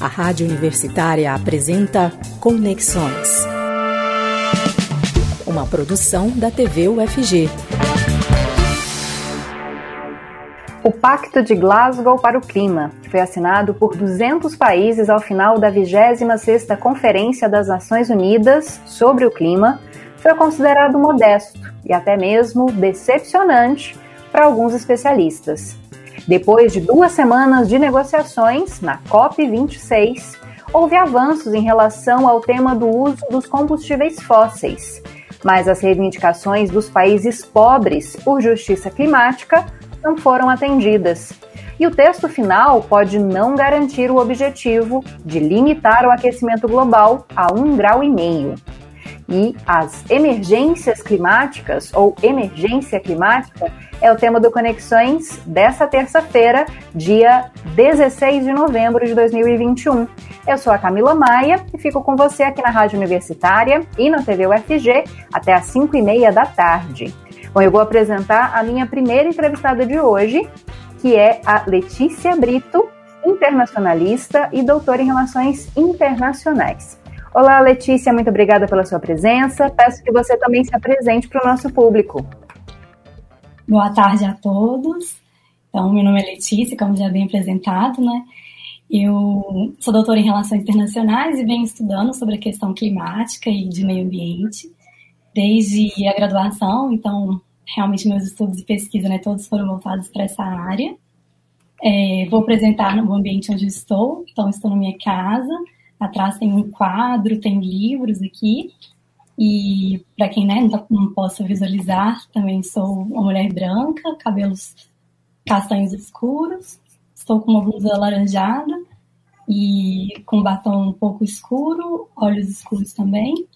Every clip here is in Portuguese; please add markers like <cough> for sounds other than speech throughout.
A Rádio Universitária apresenta Conexões. Uma produção da TV UFG. O Pacto de Glasgow para o Clima, que foi assinado por 200 países ao final da 26ª Conferência das Nações Unidas sobre o Clima, foi considerado modesto e até mesmo decepcionante para alguns especialistas. Depois de duas semanas de negociações na COP26, houve avanços em relação ao tema do uso dos combustíveis fósseis, mas as reivindicações dos países pobres por justiça climática não foram atendidas. E o texto final pode não garantir o objetivo de limitar o aquecimento global a um grau e meio e as emergências climáticas ou emergência climática é o tema do Conexões dessa terça-feira, dia 16 de novembro de 2021. Eu sou a Camila Maia e fico com você aqui na Rádio Universitária e na TV UFG até às 5 e meia da tarde. Bom, eu vou apresentar a minha primeira entrevistada de hoje, que é a Letícia Brito, internacionalista e doutora em Relações Internacionais. Olá, Letícia, muito obrigada pela sua presença. Peço que você também se apresente para o nosso público. Boa tarde a todos. Então, meu nome é Letícia, como já bem apresentado, né? Eu sou doutora em Relações Internacionais e venho estudando sobre a questão climática e de meio ambiente desde a graduação, então realmente meus estudos e pesquisa, né, todos foram voltados para essa área. É, vou apresentar no ambiente onde estou, então estou na minha casa, Atrás tem um quadro, tem livros aqui. E para quem né, não possa visualizar, também sou uma mulher branca, cabelos castanhos escuros. Estou com uma blusa alaranjada e com batom um pouco escuro, olhos escuros também.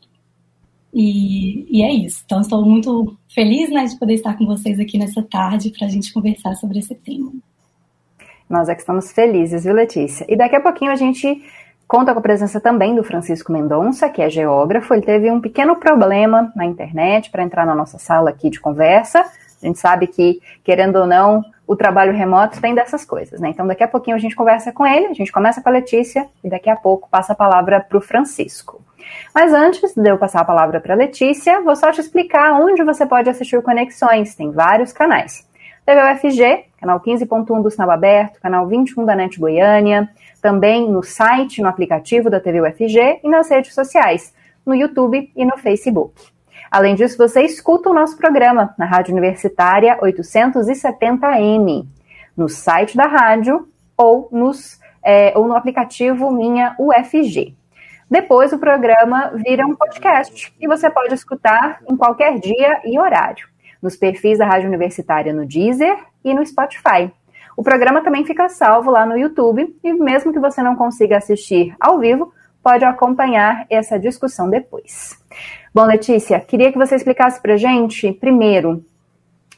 E, e, é isso. Então, estou muito feliz né, de poder estar com vocês aqui nessa tarde para a gente conversar sobre esse tema. Nós é que estamos felizes, viu, Letícia? E daqui a pouquinho a gente Conta com a presença também do Francisco Mendonça, que é geógrafo. Ele teve um pequeno problema na internet para entrar na nossa sala aqui de conversa. A gente sabe que, querendo ou não, o trabalho remoto tem dessas coisas, né? Então, daqui a pouquinho a gente conversa com ele, a gente começa com a Letícia e daqui a pouco passa a palavra para o Francisco. Mas antes de eu passar a palavra para a Letícia, vou só te explicar onde você pode assistir Conexões. Tem vários canais. TV UFG, canal 15.1 do Sinal Aberto, canal 21 da NET Goiânia, também no site, no aplicativo da TV UFG e nas redes sociais, no YouTube e no Facebook. Além disso, você escuta o nosso programa na Rádio Universitária 870M, no site da rádio ou, nos, é, ou no aplicativo Minha UFG. Depois o programa vira um podcast e você pode escutar em qualquer dia e horário, nos perfis da Rádio Universitária no Deezer e no Spotify. O programa também fica salvo lá no YouTube e mesmo que você não consiga assistir ao vivo, pode acompanhar essa discussão depois. Bom, Letícia, queria que você explicasse para gente, primeiro,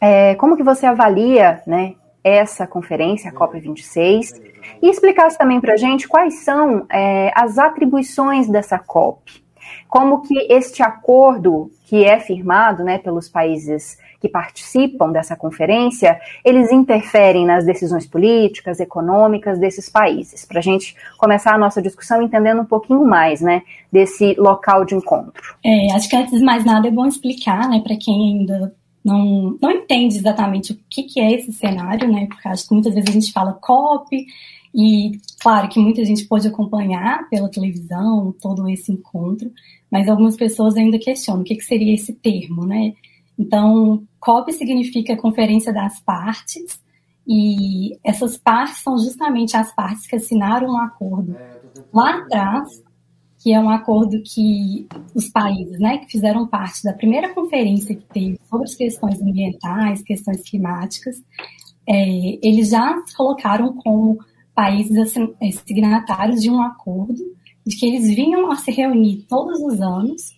é, como que você avalia né, essa conferência, a COP26, e explicasse também para gente quais são é, as atribuições dessa COP. Como que este acordo que é firmado né, pelos países que participam dessa conferência, eles interferem nas decisões políticas, econômicas desses países. Para a gente começar a nossa discussão entendendo um pouquinho mais, né, desse local de encontro. É, acho que antes de mais nada é bom explicar, né, para quem ainda não, não entende exatamente o que, que é esse cenário, né, porque acho que muitas vezes a gente fala COP, e claro que muita gente pode acompanhar pela televisão todo esse encontro, mas algumas pessoas ainda questionam o que, que seria esse termo, né? Então, COP significa Conferência das Partes, e essas partes são justamente as partes que assinaram um acordo. Lá atrás, que é um acordo que os países, né, que fizeram parte da primeira conferência que teve sobre as questões ambientais, questões climáticas, é, eles já colocaram como países assim, signatários de um acordo de que eles vinham a se reunir todos os anos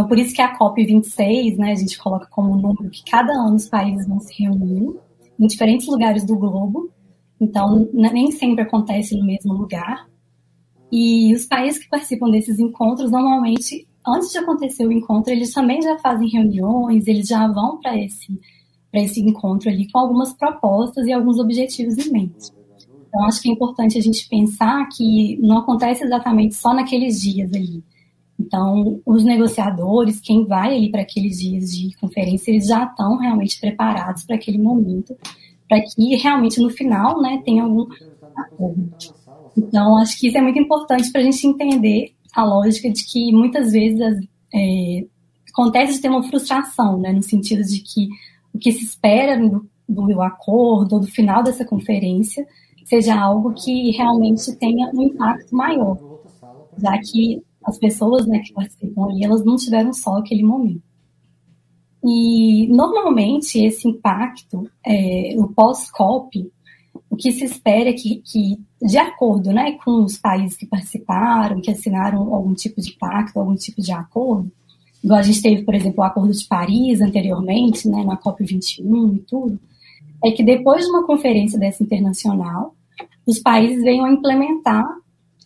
então, por isso que a COP26, né, a gente coloca como número que cada ano os países vão se reunir em diferentes lugares do globo. Então, nem sempre acontece no mesmo lugar. E os países que participam desses encontros, normalmente, antes de acontecer o encontro, eles também já fazem reuniões, eles já vão para esse, esse encontro ali com algumas propostas e alguns objetivos em mente. Então, acho que é importante a gente pensar que não acontece exatamente só naqueles dias ali. Então, os negociadores, quem vai ali para aqueles dias de conferência, eles já estão realmente preparados para aquele momento, para que realmente no final, né, tenha algum acordo. Então, acho que isso é muito importante para a gente entender a lógica de que muitas vezes é, acontece de ter uma frustração, né, no sentido de que o que se espera do, do acordo ou do final dessa conferência seja algo que realmente tenha um impacto maior, já que as pessoas né, que participam ali, elas não tiveram só aquele momento. E, normalmente, esse impacto, é, o pós-COP, o que se espera é que, que, de acordo né, com os países que participaram, que assinaram algum tipo de pacto, algum tipo de acordo, igual a gente teve, por exemplo, o Acordo de Paris anteriormente, né, na COP21 e tudo, é que depois de uma conferência dessa internacional, os países venham a implementar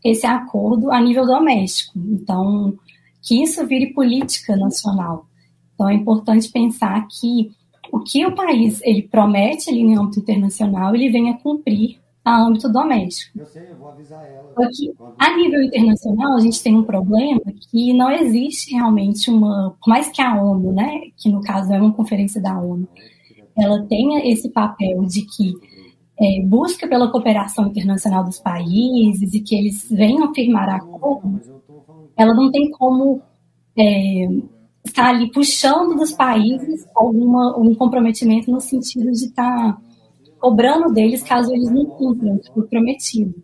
esse acordo a nível doméstico. Então, que isso vire política nacional. Então, é importante pensar que o que o país ele promete ali em âmbito internacional, ele venha cumprir a âmbito doméstico. Eu sei, eu vou avisar ela. Porque, a nível internacional, a gente tem um problema que não existe realmente uma. Por mais que a ONU, né, que no caso é uma conferência da ONU, ela tenha esse papel de que é, busca pela cooperação internacional dos países e que eles venham firmar acordos, ela não tem como é, estar ali puxando dos países alguma, um comprometimento no sentido de estar cobrando deles caso eles não cumpram o foi prometido.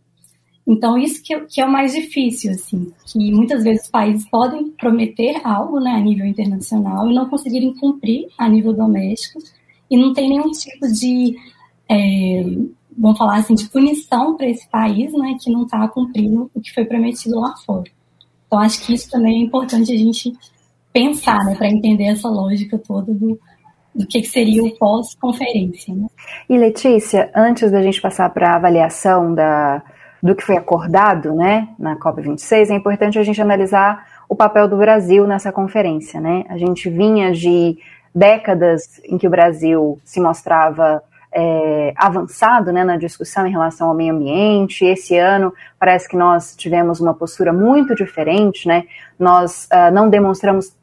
Então, isso que, que, é o mais difícil, assim, que muitas vezes os países podem prometer algo né, a nível internacional e não conseguirem cumprir a nível doméstico e não tem nenhum tipo de é, vamos falar assim, de punição para esse país, né, que não está cumprindo o que foi prometido lá fora. Então, acho que isso também é importante a gente pensar, né, para entender essa lógica toda do, do que, que seria o pós-conferência. Né? E Letícia, antes da gente passar para a avaliação da, do que foi acordado né, na COP26, é importante a gente analisar o papel do Brasil nessa conferência. Né? A gente vinha de décadas em que o Brasil se mostrava é, avançado né, na discussão em relação ao meio ambiente. Esse ano parece que nós tivemos uma postura muito diferente, né? Nós uh, não demonstramos,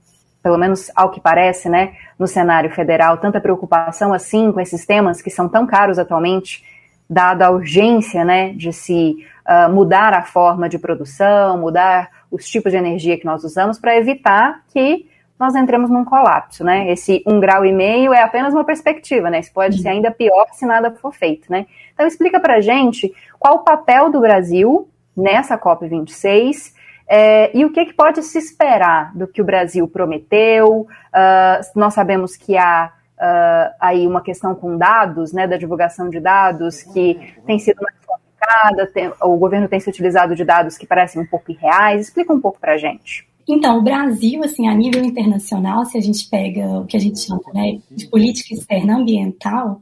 pelo menos ao que parece, né, no cenário federal, tanta preocupação assim com esses temas que são tão caros atualmente, dada a urgência, né, de se uh, mudar a forma de produção, mudar os tipos de energia que nós usamos para evitar que nós entramos num colapso, né? Esse um grau e meio é apenas uma perspectiva, né? Isso pode ser ainda pior se nada for feito, né? Então explica para gente qual o papel do Brasil nessa COP26 é, e o que, que, pode se esperar do que o Brasil prometeu. Uh, nós sabemos que há uh, aí uma questão com dados, né, da divulgação de dados que tem sido mais complicada, tem, o governo tem se utilizado de dados que parecem um pouco irreais. Explica um pouco para gente. Então, o Brasil, assim, a nível internacional, se a gente pega o que a gente chama né, de política externa ambiental,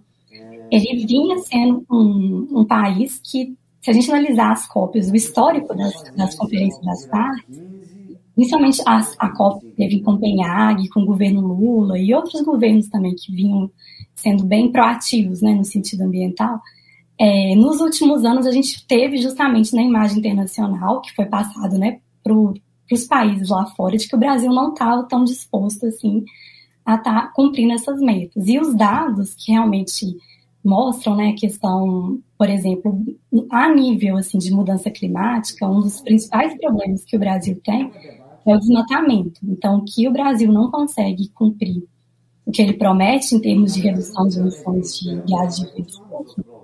ele vinha sendo um, um país que, se a gente analisar as cópias, o histórico das, das conferências das partes, principalmente a, a COP teve em Copenhague, com o governo Lula e outros governos também que vinham sendo bem proativos né, no sentido ambiental, é, nos últimos anos a gente teve justamente na imagem internacional, que foi passado né, para para os países lá fora de que o Brasil não estava tão disposto assim a estar tá cumprindo essas metas. E os dados que realmente mostram, né, a questão, por exemplo, a nível assim de mudança climática, um dos principais problemas que o Brasil tem é o desmatamento. Então, que o Brasil não consegue cumprir o que ele promete em termos de redução de emissões de gases de efeito estufa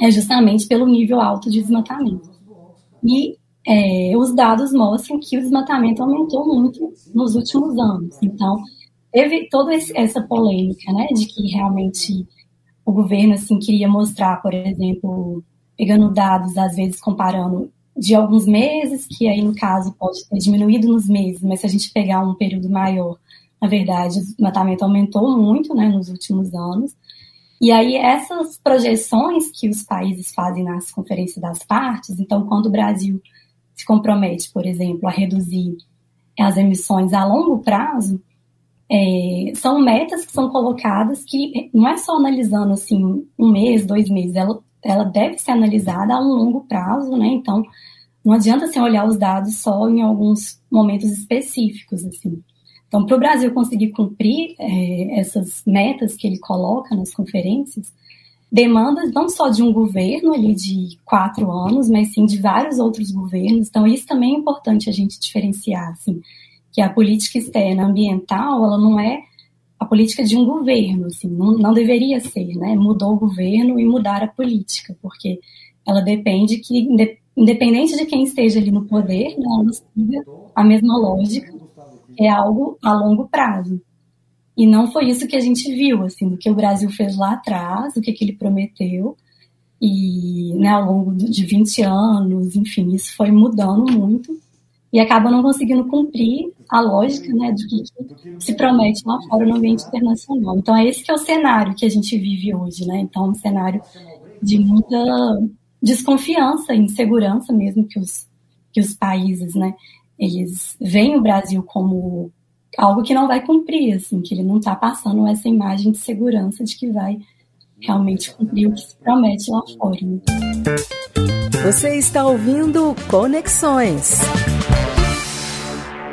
é justamente pelo nível alto de desmatamento. E é, os dados mostram que o desmatamento aumentou muito nos últimos anos. Então, teve toda essa polêmica, né, de que realmente o governo assim queria mostrar, por exemplo, pegando dados às vezes comparando de alguns meses, que aí no caso pode ter diminuído nos meses, mas se a gente pegar um período maior, na verdade, o desmatamento aumentou muito, né, nos últimos anos. E aí essas projeções que os países fazem nas conferências das partes, então quando o Brasil se compromete, por exemplo, a reduzir as emissões a longo prazo, é, são metas que são colocadas que não é só analisando assim um mês, dois meses, ela, ela deve ser analisada a um longo prazo, né? Então, não adianta assim, olhar os dados só em alguns momentos específicos, assim. Então, para o Brasil conseguir cumprir é, essas metas que ele coloca nas conferências, demanda não só de um governo ali de quatro anos, mas sim de vários outros governos. Então, isso também é importante a gente diferenciar, assim, que a política externa ambiental, ela não é a política de um governo, assim, não, não deveria ser, né? Mudou o governo e mudar a política, porque ela depende que, independente de quem esteja ali no poder, né, ela siga a mesma lógica, é algo a longo prazo. E não foi isso que a gente viu, assim, do que o Brasil fez lá atrás, do que, que ele prometeu. E né, ao longo de 20 anos, enfim, isso foi mudando muito e acaba não conseguindo cumprir a lógica né, do que, se promete lá fora no ambiente internacional. Então, é esse que é o cenário que a gente vive hoje, né? Então, um cenário de muita desconfiança, insegurança mesmo que os, que os países, né? Eles veem o Brasil como algo que não vai cumprir, assim, que ele não está passando essa imagem de segurança de que vai realmente cumprir o que se promete lá fora. Né? Você está ouvindo Conexões.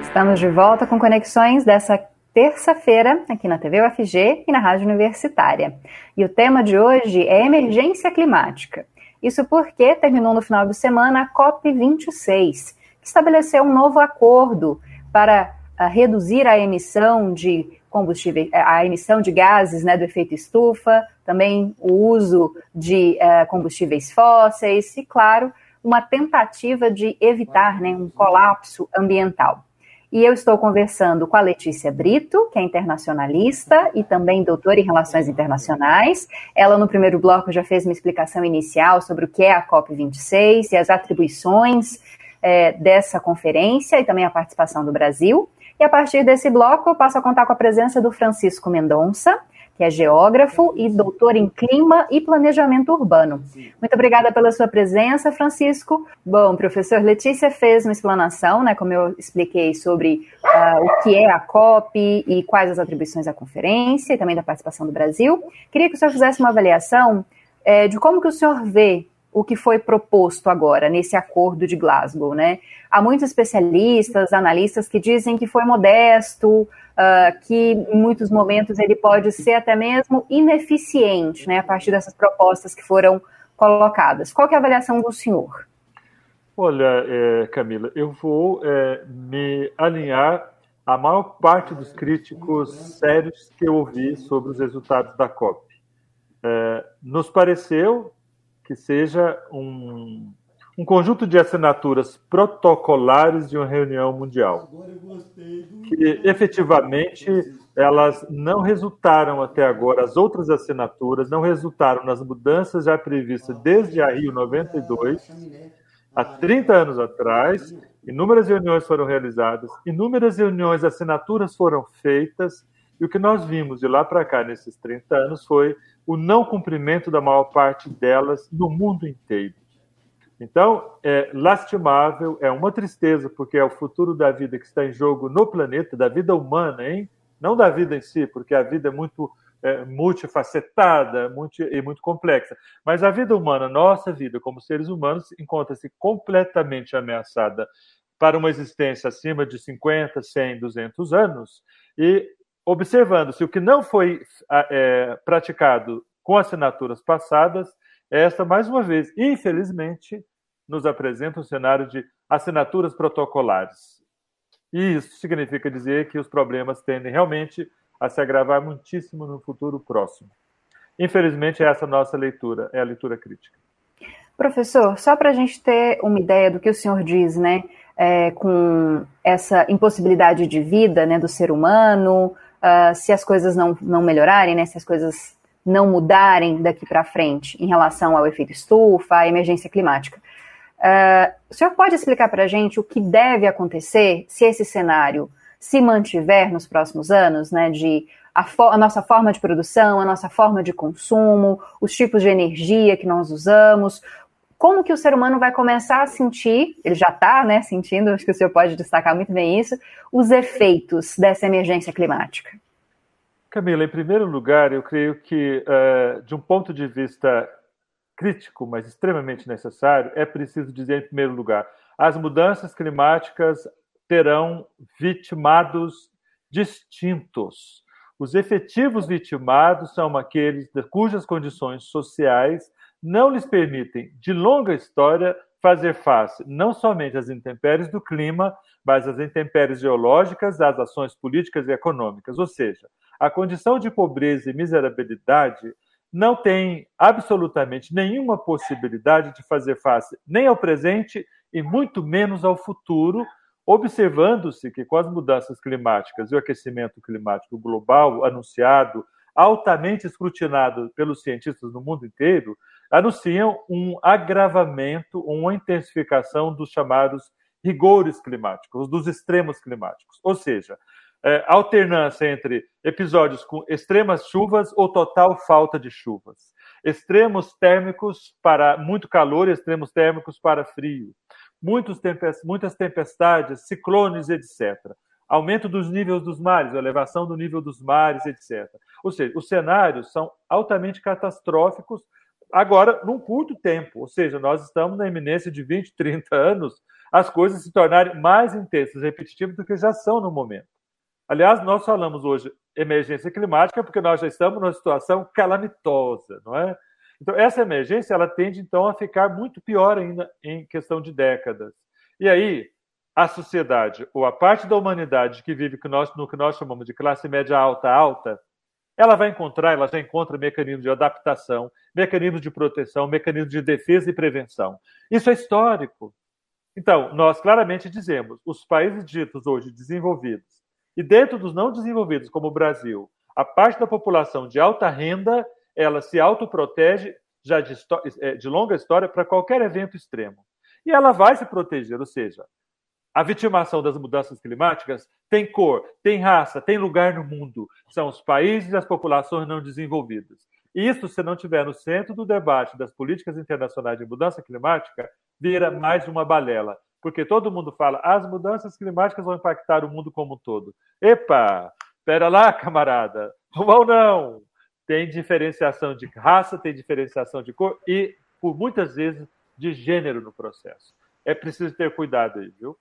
Estamos de volta com Conexões dessa terça-feira aqui na TV UFG e na Rádio Universitária. E o tema de hoje é emergência climática. Isso porque terminou no final de semana a COP26, que estabeleceu um novo acordo para reduzir a emissão de combustíveis, a emissão de gases né, do efeito estufa, também o uso de uh, combustíveis fósseis e, claro, uma tentativa de evitar né, um colapso ambiental. E eu estou conversando com a Letícia Brito, que é internacionalista e também doutora em Relações Internacionais. Ela, no primeiro bloco, já fez uma explicação inicial sobre o que é a COP26 e as atribuições é, dessa conferência e também a participação do Brasil. E a partir desse bloco, eu passo a contar com a presença do Francisco Mendonça, que é geógrafo e doutor em clima e planejamento urbano. Muito obrigada pela sua presença, Francisco. Bom, professor Letícia fez uma explanação, né, como eu expliquei, sobre uh, o que é a COP e quais as atribuições da conferência e também da participação do Brasil. Queria que o senhor fizesse uma avaliação é, de como que o senhor vê o que foi proposto agora nesse acordo de Glasgow, né? Há muitos especialistas, analistas que dizem que foi modesto, uh, que em muitos momentos ele pode ser até mesmo ineficiente, né? A partir dessas propostas que foram colocadas. Qual é a avaliação do senhor? Olha, é, Camila, eu vou é, me alinhar à maior parte dos críticos sérios que eu ouvi sobre os resultados da COP. É, nos pareceu que seja um, um conjunto de assinaturas protocolares de uma reunião mundial. Que efetivamente elas não resultaram até agora, as outras assinaturas não resultaram nas mudanças já previstas desde a Rio 92, há 30 anos atrás. Inúmeras reuniões foram realizadas, inúmeras reuniões, assinaturas foram feitas, e o que nós vimos de lá para cá nesses 30 anos foi o não cumprimento da maior parte delas no mundo inteiro. Então, é lastimável, é uma tristeza, porque é o futuro da vida que está em jogo no planeta, da vida humana, hein? Não da vida em si, porque a vida é muito é, multifacetada muito, e muito complexa. Mas a vida humana, nossa vida como seres humanos, encontra-se completamente ameaçada para uma existência acima de 50, 100, 200 anos. E observando-se o que não foi é, praticado com assinaturas passadas, esta, mais uma vez, infelizmente, nos apresenta um cenário de assinaturas protocolares. E isso significa dizer que os problemas tendem realmente a se agravar muitíssimo no futuro próximo. Infelizmente, essa é nossa leitura, é a leitura crítica. Professor, só para a gente ter uma ideia do que o senhor diz, né, é, com essa impossibilidade de vida né, do ser humano, uh, se as coisas não, não melhorarem, né, se as coisas não mudarem daqui para frente em relação ao efeito estufa, à emergência climática. Uh, o senhor pode explicar para a gente o que deve acontecer se esse cenário se mantiver nos próximos anos, né, de a, a, nossa forma de produção, a nossa forma de consumo, os tipos de energia que nós usamos, como que o ser humano vai começar a sentir, ele já está né, sentindo, acho que o senhor pode destacar muito bem isso, os efeitos dessa emergência climática? Camila, em primeiro lugar, eu creio que, uh, de um ponto de vista crítico, mas extremamente necessário, é preciso dizer, em primeiro lugar, as mudanças climáticas terão vitimados distintos. Os efetivos vitimados são aqueles cujas condições sociais não lhes permitem, de longa história, fazer face não somente às intempéries do clima, mas às intempéries geológicas, às ações políticas e econômicas. Ou seja, a condição de pobreza e miserabilidade não tem absolutamente nenhuma possibilidade de fazer face nem ao presente e muito menos ao futuro, observando-se que com as mudanças climáticas e o aquecimento climático global anunciado, altamente escrutinado pelos cientistas no mundo inteiro, anunciam um agravamento, uma intensificação dos chamados rigores climáticos, dos extremos climáticos. Ou seja, é, alternância entre episódios com extremas chuvas ou total falta de chuvas, extremos térmicos para muito calor e extremos térmicos para frio, tempest muitas tempestades, ciclones, etc. Aumento dos níveis dos mares, elevação do nível dos mares, etc. Ou seja, os cenários são altamente catastróficos agora num curto tempo, ou seja, nós estamos na iminência de 20, 30 anos, as coisas se tornarem mais intensas, repetitivas do que já são no momento. Aliás, nós falamos hoje emergência climática porque nós já estamos numa situação calamitosa, não é? Então, essa emergência ela tende então a ficar muito pior ainda em questão de décadas. E aí, a sociedade ou a parte da humanidade que vive no que nós chamamos de classe média alta alta, ela vai encontrar, ela já encontra mecanismos de adaptação, mecanismos de proteção, mecanismos de defesa e prevenção. Isso é histórico. Então, nós claramente dizemos, os países ditos hoje desenvolvidos e dentro dos não desenvolvidos, como o Brasil, a parte da população de alta renda, ela se autoprotege já de, é, de longa história para qualquer evento extremo. E ela vai se proteger, ou seja, a vitimação das mudanças climáticas tem cor, tem raça, tem lugar no mundo. São os países e as populações não desenvolvidas. Isso, se não tiver no centro do debate das políticas internacionais de mudança climática, vira mais uma balela porque todo mundo fala, as mudanças climáticas vão impactar o mundo como um todo. Epa, espera lá, camarada, ou não. Tem diferenciação de raça, tem diferenciação de cor e, por muitas vezes, de gênero no processo. É preciso ter cuidado aí, viu?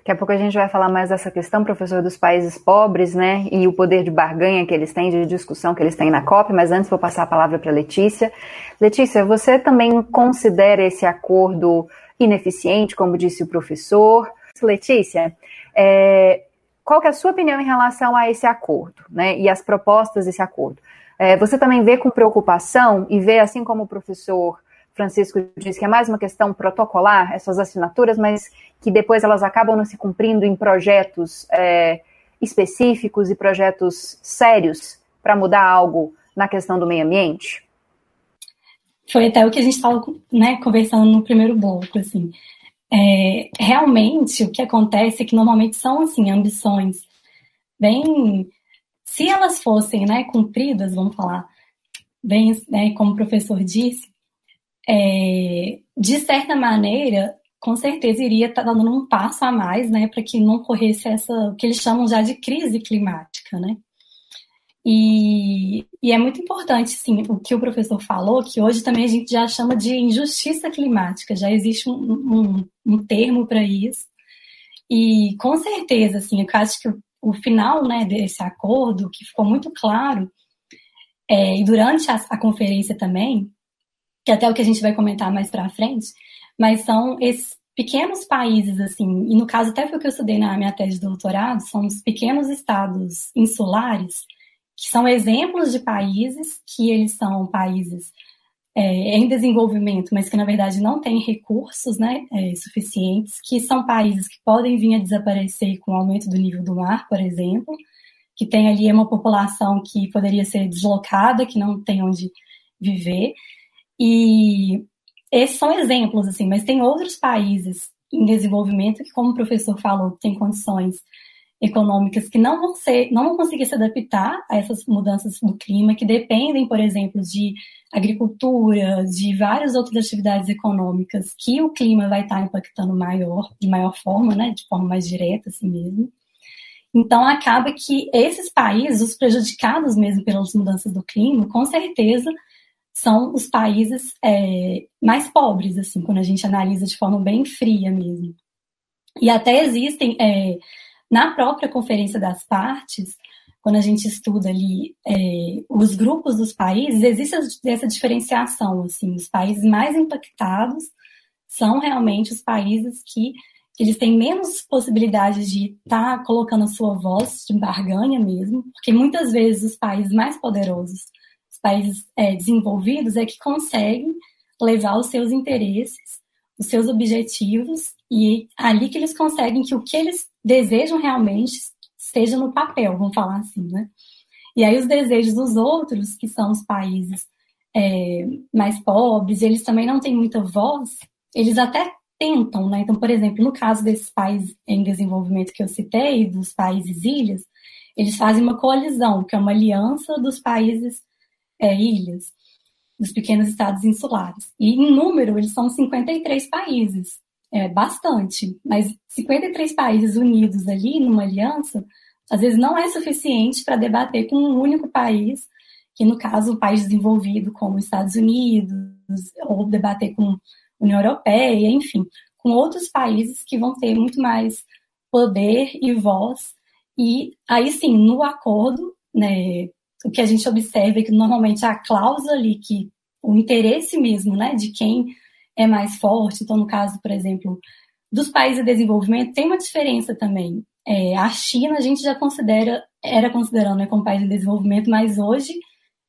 Daqui a pouco a gente vai falar mais dessa questão, professor, dos países pobres, né, e o poder de barganha que eles têm, de discussão que eles têm na COP, mas antes vou passar a palavra para Letícia. Letícia, você também considera esse acordo ineficiente, como disse o professor. Letícia, é, qual é a sua opinião em relação a esse acordo, né, e as propostas desse acordo? É, você também vê com preocupação e vê, assim como o professor Francisco disse, que é mais uma questão protocolar, essas assinaturas, mas que depois elas acabam não se cumprindo em projetos é, específicos e projetos sérios para mudar algo na questão do meio ambiente? foi até o que a gente estava né, conversando no primeiro bloco, assim. É, realmente, o que acontece é que normalmente são, assim, ambições bem... Se elas fossem, né, cumpridas, vamos falar, bem, né, como o professor disse, é, de certa maneira, com certeza iria estar tá dando um passo a mais, né, para que não ocorresse essa, o que eles chamam já de crise climática, né. E, e, é muito importante, sim, o que o professor falou, que hoje também a gente já chama de injustiça climática, já existe um, um, um termo para isso. E com certeza, assim, eu acho que o, o, final né, desse acordo, que ficou muito claro, é, e durante a, a conferência também, que até o que a gente vai comentar mais para frente, mas são esses pequenos países, assim, e no caso até foi o que eu estudei na minha tese de doutorado, são os pequenos estados insulares, que são exemplos de países que eles são países é, em desenvolvimento, mas que na verdade não têm recursos né, é, suficientes, que são países que podem vir a desaparecer com o aumento do nível do mar, por exemplo, que tem ali uma população que poderia ser deslocada, que não tem onde viver. E esses são exemplos, assim, mas tem outros países em desenvolvimento que, como o professor falou, tem condições econômicas que não vão ser, não vão conseguir se adaptar a essas mudanças do clima, que dependem, por exemplo, de agricultura, de várias outras atividades econômicas que o clima vai estar impactando maior, de maior forma, né, de forma mais direta, assim mesmo. Então, acaba que esses países, os prejudicados mesmo pelas mudanças do clima, com certeza são os países é, mais pobres, assim, quando a gente analisa de forma bem fria mesmo. E até existem, é, na própria Conferência das Partes, quando a gente estuda ali é, os grupos dos países, existe essa diferenciação, assim, os países mais impactados são realmente os países que eles têm menos possibilidades de estar tá colocando a sua voz de barganha mesmo, porque muitas vezes os países mais poderosos, os países é, desenvolvidos, é que conseguem levar os seus interesses, os seus objetivos, e é ali que eles conseguem que o que eles desejam realmente esteja no papel, vamos falar assim, né? E aí os desejos dos outros, que são os países é, mais pobres, eles também não têm muita voz, eles até tentam, né? Então, por exemplo, no caso desses países em desenvolvimento que eu citei, dos países ilhas, eles fazem uma coalizão, que é uma aliança dos países é, ilhas, dos pequenos estados insulares. E em número, eles são 53 países, é bastante, mas 53 países unidos ali numa aliança, às vezes não é suficiente para debater com um único país, que no caso, o país desenvolvido como Estados Unidos, ou debater com União Europeia, enfim, com outros países que vão ter muito mais poder e voz. E aí sim, no acordo, né, o que a gente observa é que normalmente a cláusula ali, que o interesse mesmo né, de quem é mais forte, então no caso, por exemplo, dos países de desenvolvimento, tem uma diferença também. É, a China a gente já considera, era considerando né, como país de desenvolvimento, mas hoje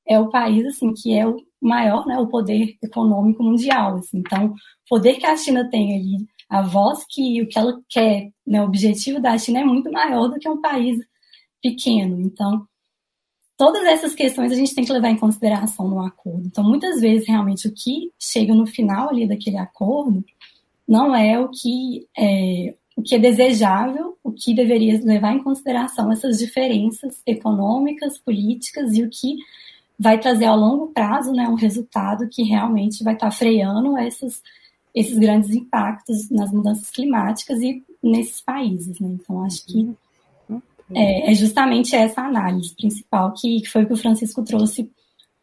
é o país assim que é o maior, né, o poder econômico mundial. Assim. Então, o poder que a China tem ali, a voz que o que ela quer, né, o objetivo da China é muito maior do que um país pequeno. Então, todas essas questões a gente tem que levar em consideração no acordo. Então, muitas vezes, realmente, o que chega no final ali daquele acordo não é o que é, o que é desejável, o que deveria levar em consideração essas diferenças econômicas, políticas e o que vai trazer ao longo prazo né, um resultado que realmente vai estar freando esses, esses grandes impactos nas mudanças climáticas e nesses países. Né? Então, acho que é, é, justamente essa análise principal que, que foi o que o Francisco trouxe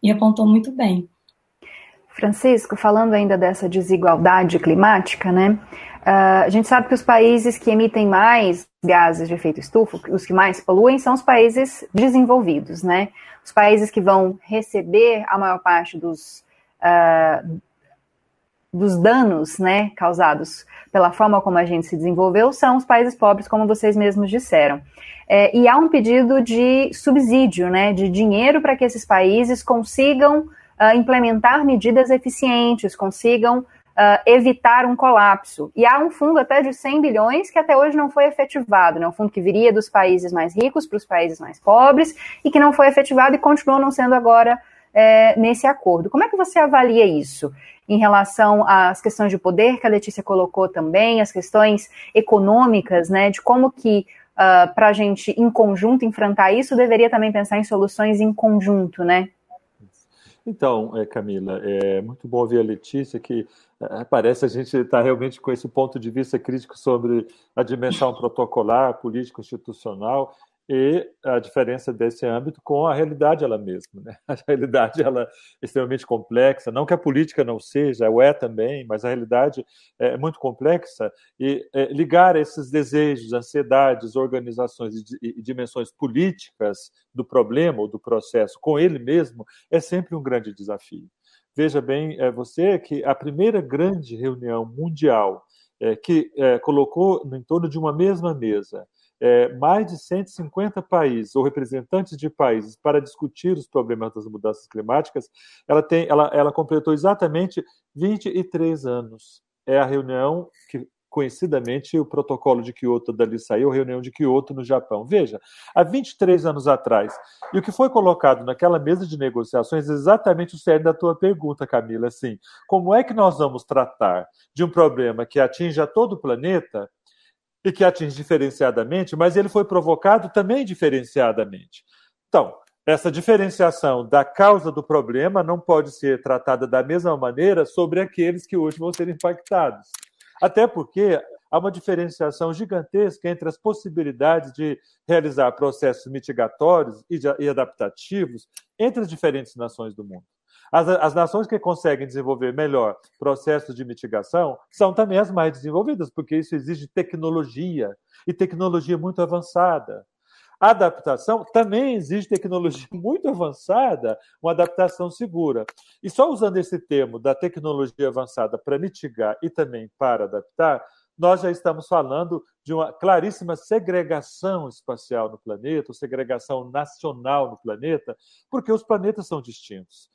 e apontou muito bem. Francisco, falando ainda dessa desigualdade climática, né? Uh, a gente sabe que os países que emitem mais gases de efeito estufa, os que mais poluem, são os países desenvolvidos, né? Os países que vão receber a maior parte dos, uh, dos danos né, causados pela forma como a gente se desenvolveu são os países pobres, como vocês mesmos disseram. É, e há um pedido de subsídio, né, de dinheiro para que esses países consigam uh, implementar medidas eficientes, consigam uh, evitar um colapso. E há um fundo até de 100 bilhões que até hoje não foi efetivado, né? um fundo que viria dos países mais ricos para os países mais pobres e que não foi efetivado e continua não sendo agora é, nesse acordo. Como é que você avalia isso? Em relação às questões de poder que a Letícia colocou também, as questões econômicas, né, de como que uh, ah, para a gente em conjunto enfrentar isso, deveria também pensar em soluções em conjunto, né? Então, é, Camila, é muito bom ver a Letícia que é, parece a gente estar tá realmente com esse ponto de vista crítico sobre a dimensão protocolar, político-institucional e a diferença desse âmbito com a realidade ela mesma. Né? <laughs> A realidade ela é extremamente complexa, não que a política não seja, o é também, mas a realidade é muito complexa e é, ligar esses desejos, ansiedades, organizações e, dimensões políticas do problema ou do processo com ele mesmo é sempre um grande desafio. Veja bem, é, você que a primeira grande reunião mundial é, que é, colocou em torno de uma mesma mesa é, mais de 150 países ou representantes de países para discutir os problemas das mudanças climáticas, ela, tem, ela, ela completou exatamente 23 anos. É a reunião que conhecidamente o protocolo de Kyoto dali saiu, reunião de Kyoto no Japão. Veja, há 23 anos atrás. E o que foi colocado naquela mesa de negociações é exatamente o cerne da tua pergunta, Camila, assim, como é que nós vamos tratar de um problema que atinge a todo o planeta e que atinge diferenciadamente, mas ele foi provocado também diferenciadamente. Então, essa diferenciação da causa do problema não pode ser tratada da mesma maneira sobre aqueles que hoje vão ser impactados. Até porque há uma diferenciação gigantesca entre as possibilidades de realizar processos mitigatórios e, adaptativos entre as diferentes nações do mundo. As, as, nações que conseguem desenvolver melhor processos de mitigação são também as mais desenvolvidas, porque isso exige tecnologia, e tecnologia muito avançada. A adaptação também exige tecnologia <laughs> muito avançada, uma adaptação segura. E só usando esse termo da tecnologia avançada para mitigar e também para adaptar, nós já estamos falando de uma claríssima segregação espacial no planeta, segregação nacional no planeta, porque os planetas são distintos.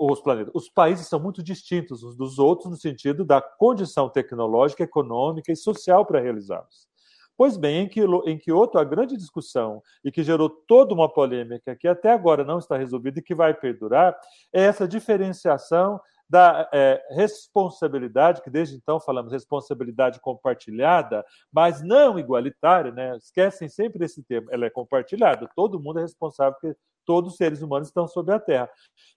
Os, planetas, os países são muito distintos uns dos outros no sentido da condição tecnológica, econômica e social para realizá-los. Pois bem, em Kyoto, a grande discussão e que gerou toda uma polêmica que até agora não está resolvida e que vai perdurar é essa diferenciação da é, responsabilidade, que desde então falamos responsabilidade compartilhada, mas não igualitária, né? esquecem sempre esse termo, ela é compartilhada, todo mundo é responsável, porque todos os seres humanos estão sobre a Terra.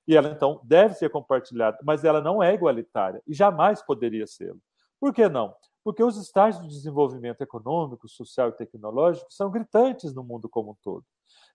E ela, então, deve ser compartilhada, mas ela não é igualitária e jamais poderia ser. Por que não? porque os estágios de desenvolvimento econômico, social e tecnológico são gritantes no mundo como um todo.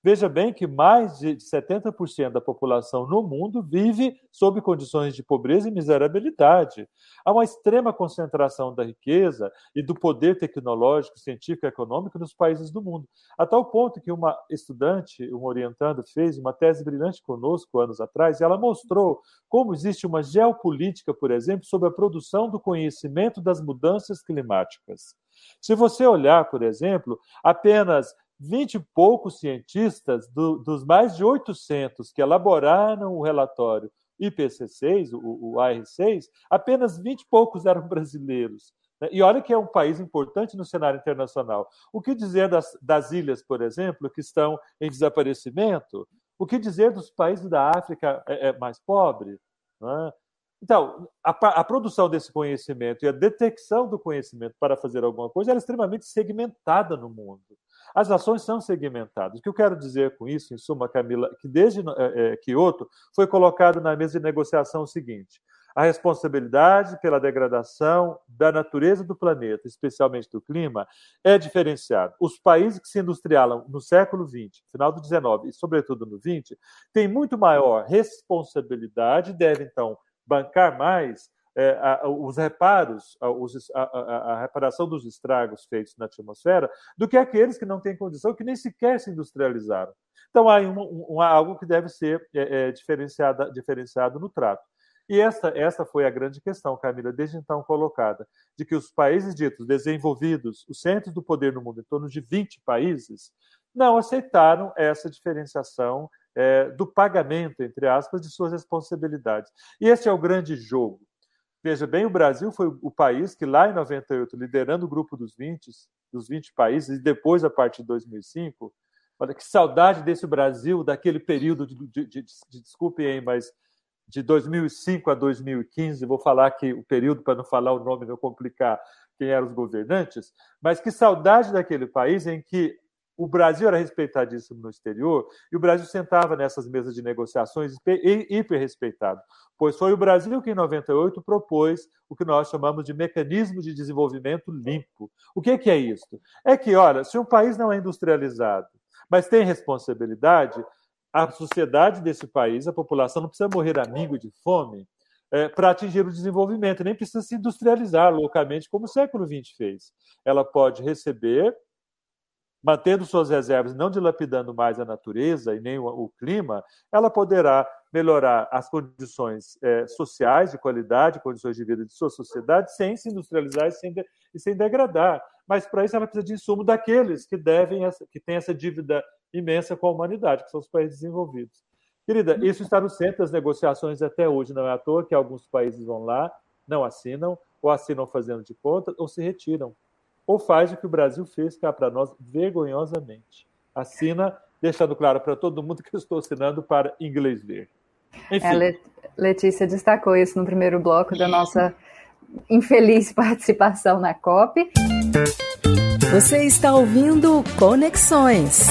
Veja bem que mais de 70% da população no mundo vive sob condições de pobreza e miserabilidade. Há uma extrema concentração da riqueza e do poder tecnológico, científico e econômico nos países do mundo, a tal ponto que uma estudante, um orientando, fez uma tese brilhante conosco anos atrás e ela mostrou como existe uma geopolítica, por exemplo, sobre a produção do conhecimento das mudanças climáticas. Se você olhar, por exemplo, apenas 20 e poucos cientistas do, dos mais de 800 que elaboraram o relatório IPC6, o, o AR6, apenas 20 e poucos eram <laughs> brasileiros. Né? E olha que é um país importante no cenário internacional. O que dizer das, das ilhas, por exemplo, que estão em desaparecimento? O que dizer dos países da África é, é mais pobre? Né? Então, a, a, produção desse conhecimento e a detecção do conhecimento para fazer alguma coisa é extremamente segmentada no mundo. As ações são segmentadas. O que eu quero dizer com isso, em suma, Camila, que desde é, é, Kyoto foi colocado na mesa de negociação o seguinte: a responsabilidade pela degradação da natureza do planeta, especialmente do clima, é diferenciada. Os países que se industrialam no século XX, final do XIX e, sobretudo, no XX, têm muito maior responsabilidade, devem, então, bancar mais os reparos, a, os, a, a, reparação dos estragos feitos na atmosfera, do que aqueles que não têm condição, que nem sequer se industrializaram. Então, há um, um, algo que deve ser é, é, diferenciado, diferenciado no trato. E essa, essa foi a grande questão, Camila, desde então colocada, de que os países ditos desenvolvidos, os centros do poder no mundo, em torno de 20 países, não aceitaram essa diferenciação é, do pagamento, entre aspas, de suas responsabilidades. E esse é o grande jogo. Veja bem, o Brasil foi o país que lá em 98, liderando o grupo dos 20, dos 20 países, e depois a partir de 2005, olha que saudade desse Brasil, daquele período de, de, de, de desculpem aí, mas de 2005 a 2015, vou falar que o período para não falar o nome não complicar quem eram os governantes, mas que saudade daquele país em que o Brasil era respeitadíssimo no exterior e o Brasil sentava nessas mesas de negociações hiper respeitado, pois foi o Brasil que, em 98, propôs o que nós chamamos de mecanismo de desenvolvimento limpo. O que é isso? É que, olha, se um país não é industrializado, mas tem responsabilidade, a sociedade desse país, a população, não precisa morrer amigo de fome é, para atingir o desenvolvimento, nem precisa se industrializar loucamente, como o século XX fez. Ela pode receber mantendo suas reservas, não dilapidando mais a natureza e nem o, clima, ela poderá melhorar as condições é, sociais de qualidade, condições de vida de sua sociedade, sem se industrializar e sem, de, e sem degradar. Mas para isso ela precisa de insumo daqueles que devem, que têm essa dívida imensa com a humanidade, que são os países desenvolvidos. Querida, isso está no centro das negociações até hoje, não é à toa que alguns países vão lá, não assinam, ou assinam fazendo de conta, ou se retiram ou faz o que o Brasil fez cá para nós vergonhosamente. Assina, deixando claro para todo mundo que eu estou assinando para inglês ver. Enfim. É, Letícia destacou isso no primeiro bloco da nossa infeliz <laughs> participação na COP. Você está ouvindo Conexões.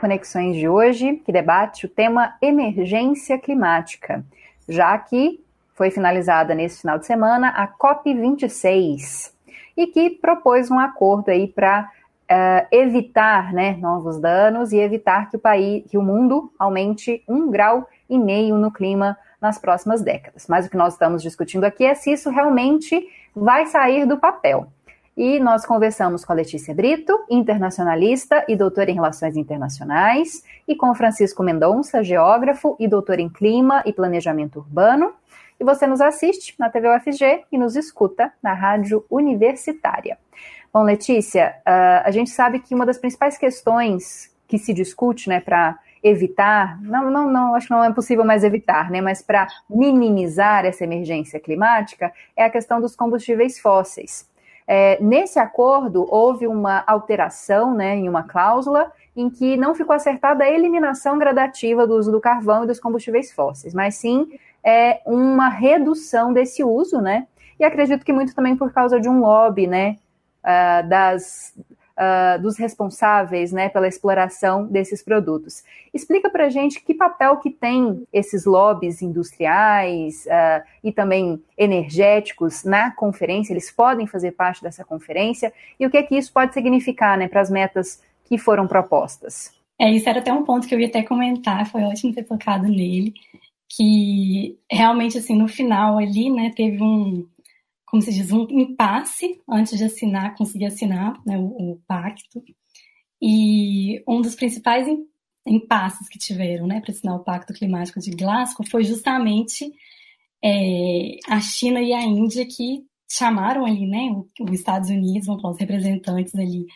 Conexões de hoje, que debate o tema emergência climática, já que foi finalizada nesse final de semana a COP26 e que propôs um acordo aí para uh, evitar né, novos danos e evitar que o país, que o mundo aumente um grau e meio no clima nas próximas décadas. Mas o que nós estamos discutindo aqui é se isso realmente vai sair do papel. E nós conversamos com a Letícia Brito, internacionalista e doutora em Relações Internacionais, e com Francisco Mendonça, geógrafo e doutor em Clima e Planejamento Urbano. E você nos assiste na TV UFG e nos escuta na Rádio Universitária. Bom, Letícia, uh, a gente sabe que uma das principais questões que se discute, né, para evitar, não, não, não, acho que não é possível mais evitar, né, mas para minimizar essa emergência climática, é a questão dos combustíveis fósseis. É, nesse acordo, houve uma alteração né, em uma cláusula em que não ficou acertada a eliminação gradativa do uso do carvão e dos combustíveis fósseis, mas sim é, uma redução desse uso, né? E acredito que muito também por causa de um lobby, né, uh, das, uh, dos responsáveis né, pela exploração desses produtos. Explica para gente que papel que tem esses lobbies industriais uh, e também energéticos na conferência, eles podem fazer parte dessa conferência, e o que, é que isso pode significar né, para as metas que foram propostas. É, isso era até um ponto que eu ia até comentar, foi ótimo ter tocado nele, que realmente, assim, no final ali, né, teve um, como se diz, um impasse antes de assinar, conseguir assinar né, o, o, pacto. E um dos principais impasses que tiveram né, para assinar o Pacto Climático de Glasgow foi justamente é, a China e a Índia que chamaram ali né, os Estados Unidos, vamos falar, os representantes ali,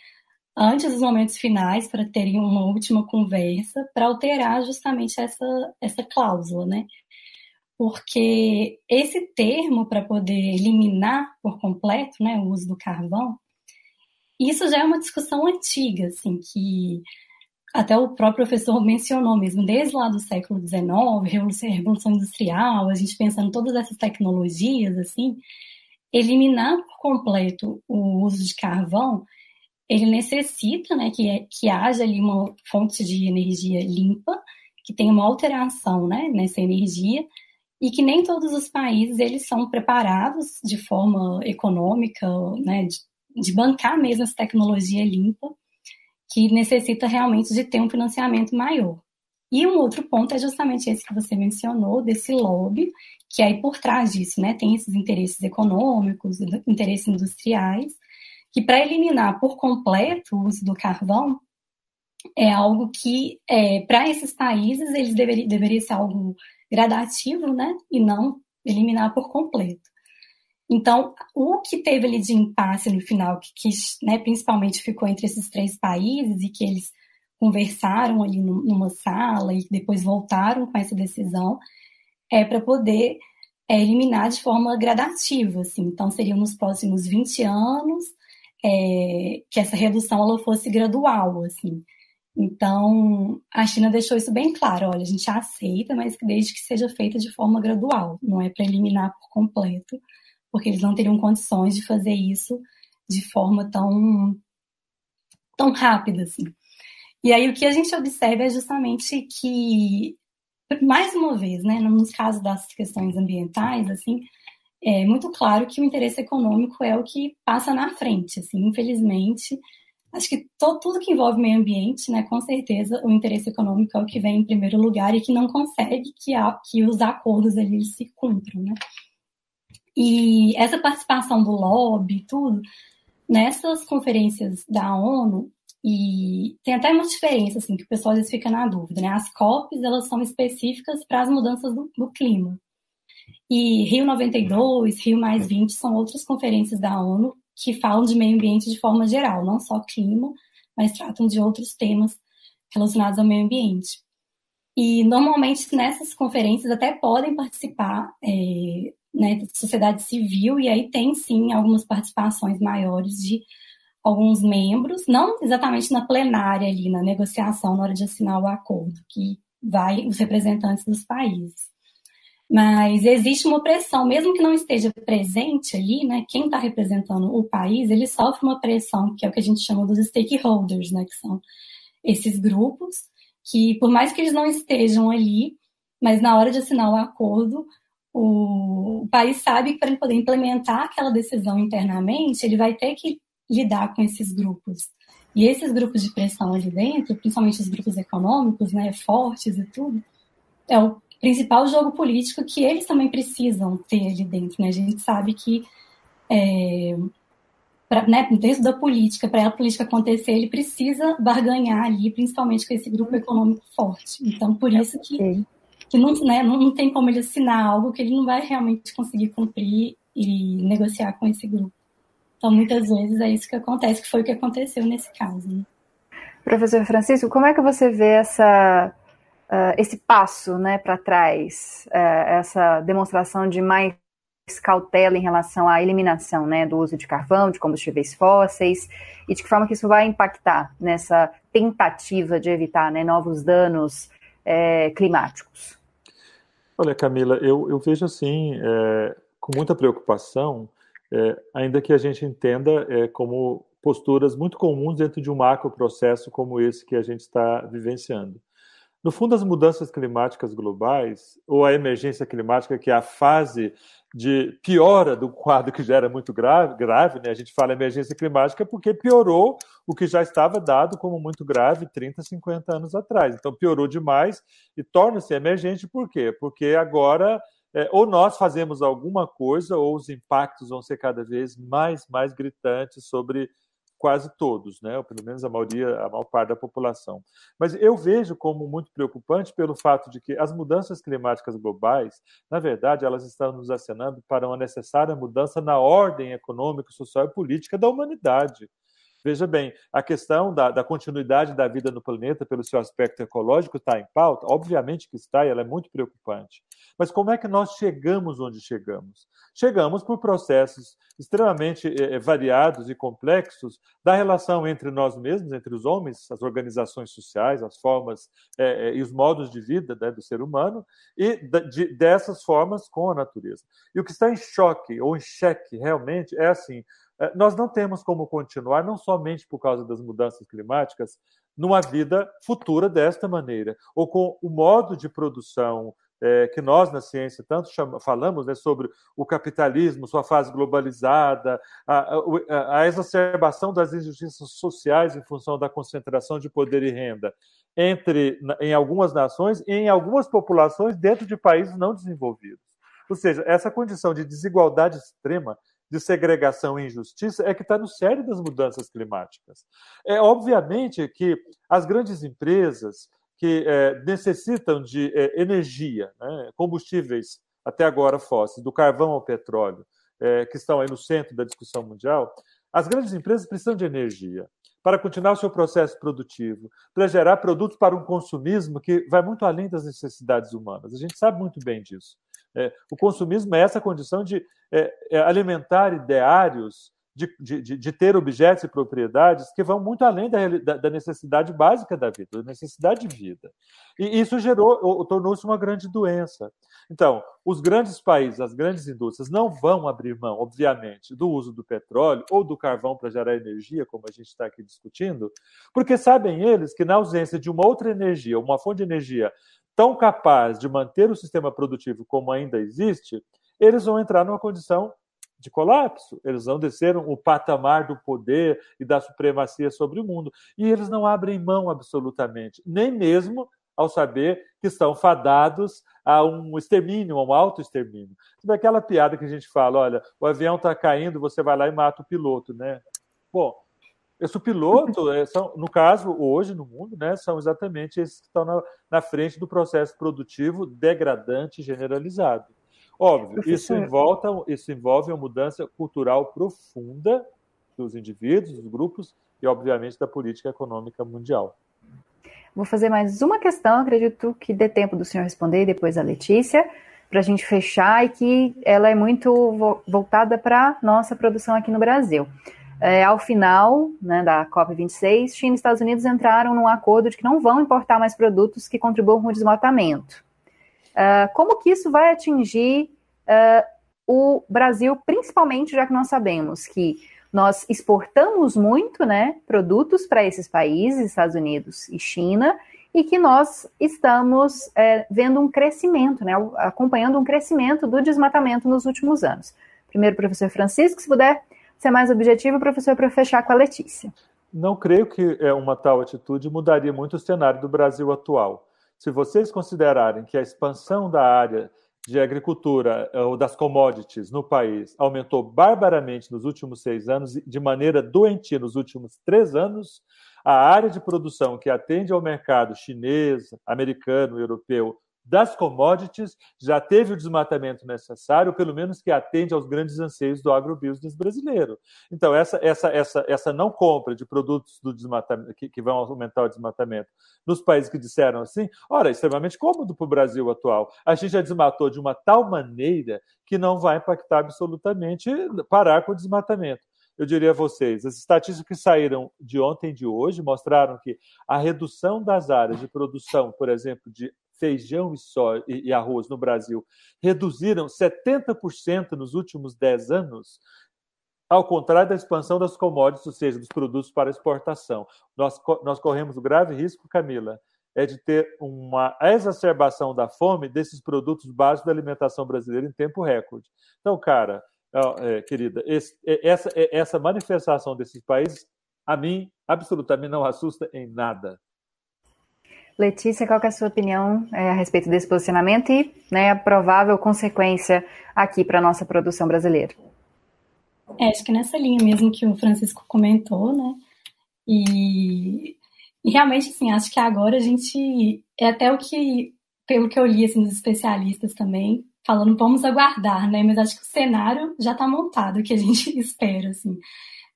antes dos momentos finais para terem uma última conversa para alterar justamente essa, essa cláusula, né? porque esse termo para poder eliminar por completo né, o uso do carvão, isso já é uma discussão antiga, assim, que até o próprio professor mencionou mesmo, desde lá do século XIX, Revolução, Industrial, a gente pensando todas essas tecnologias, assim, eliminar por completo o uso de carvão, ele necessita né, que, que haja ali uma fonte de energia limpa, que tenha uma alteração né, nessa energia, e que nem todos os países eles são preparados de forma econômica, né, de, de bancar mesmo essa tecnologia limpa, que necessita realmente de ter um financiamento maior. E um outro ponto é justamente esse que você mencionou, desse lobby, que aí por trás disso, né, tem esses interesses econômicos, interesses industriais, que para eliminar por completo o uso do carvão, é algo que, é, para esses países, eles deveriam deveria ser algo gradativo, né? E não eliminar por completo. Então, o que teve ali de impasse no final, que, que né, principalmente ficou entre esses três países e que eles conversaram ali numa sala e depois voltaram com essa decisão, é para poder é, eliminar de forma gradativa, assim. Então, seriam nos próximos 20 anos é, que essa redução ela fosse gradual, assim. Então, a China deixou isso bem claro: olha, a gente aceita, mas desde que seja feita de forma gradual, não é para eliminar por completo, porque eles não teriam condições de fazer isso de forma tão, tão rápida assim. E aí o que a gente observa é justamente que, mais uma vez, né, nos casos das questões ambientais, assim, é muito claro que o interesse econômico é o que passa na frente, assim, infelizmente Acho que to, tudo que envolve meio ambiente, né, com certeza o interesse econômico é o que vem em primeiro lugar e que não consegue que, a, que os acordos ali se cumpram, né. E essa participação do lobby, tudo, nessas conferências da ONU, e tem até uma diferença, assim, que o pessoal às vezes fica na dúvida, né? As COPs, elas são específicas para as mudanças do, do clima. E Rio 92, Rio mais 20 são outras conferências da ONU que falam de meio ambiente de forma geral, não só clima, mas tratam de outros temas relacionados ao meio ambiente. E normalmente nessas conferências até podem participar é, né, sociedade civil, e aí tem sim algumas participações maiores de alguns membros, não exatamente na plenária ali, na negociação, na hora de assinar o acordo, que vai os representantes dos países. Mas existe uma pressão, mesmo que não esteja presente ali, né? Quem está representando o país, ele sofre uma pressão, que é o que a gente chama dos stakeholders, né? Que são esses grupos que, por mais que eles não estejam ali, mas na hora de assinar o acordo, o, o país sabe que para ele poder implementar aquela decisão internamente, ele vai ter que lidar com esses grupos. E esses grupos de pressão ali dentro, principalmente os grupos econômicos, né, fortes e tudo, é o principal jogo político que eles também precisam ter ali dentro. Né? A gente sabe que é, pra, né, dentro da política, para a política acontecer, ele precisa barganhar ali, principalmente com esse grupo econômico forte. Então, por isso que, que não, né, não tem como ele assinar algo que ele não vai realmente conseguir cumprir e negociar com esse grupo. Então, muitas vezes é isso que acontece, que foi o que aconteceu nesse caso. Né? Professor Francisco, como é que você vê essa, uh, esse passo né, para trás, uh, essa demonstração de mais cautela em relação à eliminação né, do uso de carvão, de combustíveis fósseis, e de que forma que isso vai impactar nessa tentativa de evitar né, novos danos é, climáticos? Olha, Camila, eu, eu vejo assim, é, com muita preocupação, é, ainda que a gente entenda como posturas muito comuns dentro de um macro processo como esse que a gente está vivenciando. No fundo, as mudanças climáticas globais, ou a emergência climática, que é a fase de piora do quadro que já era muito grave, grave né? a gente fala emergência climática porque piorou o que já estava dado como muito grave 30, 50 anos atrás. Então, piorou demais e torna-se emergente por quê? Porque agora é, ou nós fazemos alguma coisa, ou os impactos vão ser cada vez mais, mais gritantes sobre quase todos, né? ou pelo menos a maioria, a maior parte da população. Mas eu vejo como muito preocupante pelo fato de que as mudanças climáticas globais, na verdade, elas estão nos acenando para uma necessária mudança na ordem econômica, social e política da humanidade. Veja bem, a questão da, da, continuidade da vida no planeta pelo seu aspecto ecológico está em pauta? Obviamente que está e ela é muito preocupante. Mas como é que nós chegamos onde chegamos? Chegamos por processos extremamente eh, variados e complexos da relação entre nós mesmos, entre os homens, as organizações sociais, as formas eh, e os modos de vida né, do ser humano, e de, dessas formas com a natureza. E o que está em choque ou em xeque realmente é assim nós não temos como continuar, não somente por causa das mudanças climáticas, numa vida futura desta maneira, ou com o modo de produção é, que nós na ciência tanto chama, falamos né, sobre o capitalismo, sua fase globalizada, a, a, a, exacerbação das injustiças sociais em função da concentração de poder e renda entre em algumas nações e em algumas populações dentro de países não desenvolvidos. Ou seja, essa condição de desigualdade extrema de segregação e injustiça é que está no sério das mudanças climáticas. É obviamente que as grandes empresas que é, necessitam de é, energia, né, combustíveis até agora fósseis, do carvão ao petróleo, é, que estão aí no centro da discussão mundial, as grandes empresas precisam de energia para continuar o seu processo produtivo, para gerar produtos para um consumismo que vai muito além das necessidades humanas. A gente sabe muito bem disso. É, o consumismo é essa condição de é, é alimentar ideários, de, de, de, ter objetos e propriedades que vão muito além da, da, necessidade básica da vida, da necessidade de vida. E isso gerou, tornou-se uma grande doença. Então, os grandes países, as grandes indústrias não vão abrir mão, obviamente, do uso do petróleo ou do carvão para gerar energia, como a gente está aqui discutindo, porque sabem eles que na ausência de uma outra energia, uma fonte de energia tão capaz de manter o sistema produtivo como ainda existe, eles vão entrar numa condição de colapso. Eles vão descer o patamar do poder e da supremacia sobre o mundo. E eles não abrem mão absolutamente, nem mesmo ao saber que estão fadados a um extermínio, a um auto-extermínio. Tipo aquela piada que a gente fala, olha, o avião está caindo, você vai lá e mata o piloto, né? Bom, esse piloto, é, são, no caso, hoje no mundo, né, são exatamente esses que estão na, na frente do processo produtivo degradante generalizado. Óbvio, isso, envolta, isso envolve uma mudança cultural profunda dos indivíduos, dos grupos e, obviamente, da política econômica mundial. Vou fazer mais uma questão, acredito que dê tempo do senhor responder e depois a Letícia, para a gente fechar e que ela é muito voltada para nossa produção aqui no Brasil. É, ao final né, da COP26, China e Estados Unidos entraram num acordo de que não vão importar mais produtos que contribuam com o desmatamento. Uh, como que isso vai atingir uh, o Brasil, principalmente já que nós sabemos que nós exportamos muito né, produtos para esses países, Estados Unidos e China, e que nós estamos é, vendo um crescimento, né, acompanhando um crescimento do desmatamento nos últimos anos. Primeiro, professor Francisco, se puder ser mais objetivo, professor, para fechar com a Letícia. Não creio que é, uma tal atitude mudaria muito o cenário do Brasil atual. Se vocês considerarem que a expansão da área de agricultura ou das commodities no país aumentou barbaramente nos últimos seis anos, de maneira doentia nos últimos três anos, a área de produção que atende ao mercado chinês, americano, europeu das commodities já teve o desmatamento necessário, pelo menos que atende aos grandes anseios do agrobusiness brasileiro. Então, essa, essa, essa, essa não compra de produtos do desmatamento, que, que vão aumentar o desmatamento nos países que disseram assim, ora, é extremamente cômodo para o Brasil atual. A gente já desmatou de uma tal maneira que não vai impactar absolutamente parar com o desmatamento eu diria a vocês, as estatísticas que saíram de ontem e de hoje mostraram que a redução das áreas de produção, por exemplo, de feijão e, soja, e arroz no Brasil reduziram 70% nos últimos 10 anos, ao contrário da expansão das commodities, ou seja, dos produtos para exportação. Nós, nós corremos o grave risco, Camila, é de ter uma exacerbação da fome desses produtos básicos da alimentação brasileira em tempo recorde. Então, cara, é, querida, esse, essa, essa manifestação desses países, a mim, absolutamente não assusta em nada. Letícia, qual é a sua opinião é, a respeito desse posicionamento e né, a provável consequência aqui para a nossa produção brasileira? É, acho que nessa linha mesmo que o Francisco comentou, né? E, e, realmente, assim, acho que agora a gente. É até o que, pelo que eu li assim, dos especialistas também, falando, vamos aguardar, né? Mas acho que o cenário já está montado, o que a gente <laughs> espera, assim.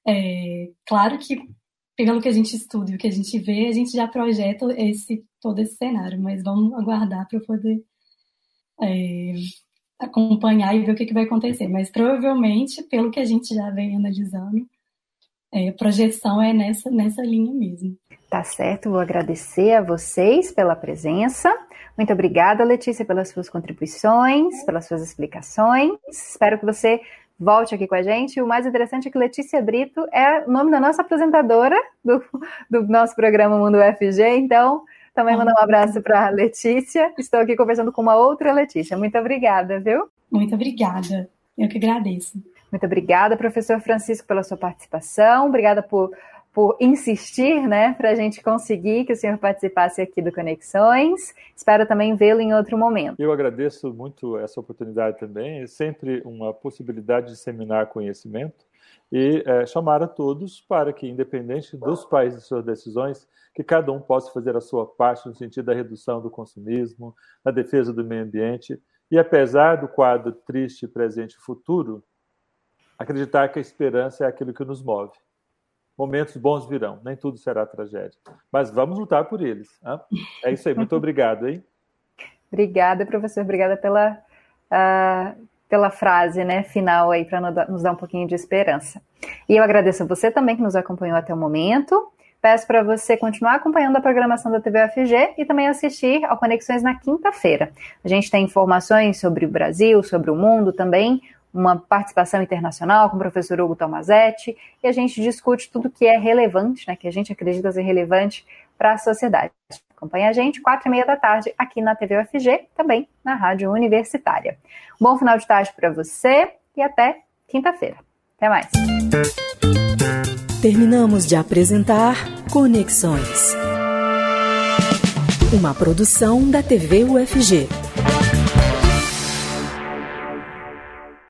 É, claro que pelo que a gente estuda e o que a gente vê, a gente já projeta esse, todo esse cenário, mas vamos aguardar para poder é, acompanhar e ver o que, que, vai acontecer. Mas provavelmente, pelo que a gente já vem analisando, é, a projeção é nessa, nessa linha mesmo. Tá certo, vou agradecer a vocês pela presença. Muito obrigada, Letícia, pelas suas contribuições, pelas suas explicações. Espero que você volte aqui com a gente. O mais interessante é que Letícia Brito é o nome da nossa apresentadora do, do nosso programa Mundo UFG, então também mandar um abraço para a Letícia. Estou aqui conversando com uma outra Letícia. Muito obrigada, viu? Muito obrigada. Eu que agradeço. Muito obrigada, professor Francisco, pela sua participação. Obrigada por por insistir, né, para a gente conseguir que o senhor participasse aqui do Conexões. Espero também vê-lo em outro momento. Eu agradeço muito essa oportunidade também. É sempre uma possibilidade de disseminar conhecimento e é, chamar a todos para que, independente dos países e suas decisões, que cada um possa fazer a sua parte no sentido da redução do consumismo, da defesa do meio ambiente e, apesar do quadro triste, presente e futuro, acreditar que a esperança é aquilo que nos move momentos bons virão, nem tudo será tragédia. Mas vamos lutar por eles. É isso aí, muito obrigado, hein? Obrigada, professor, obrigada pela, uh, pela frase né, final aí, para nos dar um pouquinho de esperança. E eu agradeço a você também que nos acompanhou até o momento. Peço para você continuar acompanhando a programação da TV UFG e também assistir ao Conexões na quinta-feira. A gente tem informações sobre o Brasil, sobre o mundo também, uma participação internacional com o professor Hugo Tomazetti, e a gente discute tudo que é relevante, né, que a gente acredita ser relevante para a sociedade. Acompanhe a gente, quatro e meia da tarde, aqui na TV UFG, também na Rádio Universitária. Bom final de tarde para você e até quinta-feira. Até mais. Terminamos de apresentar Conexões. Uma produção da TV UFG.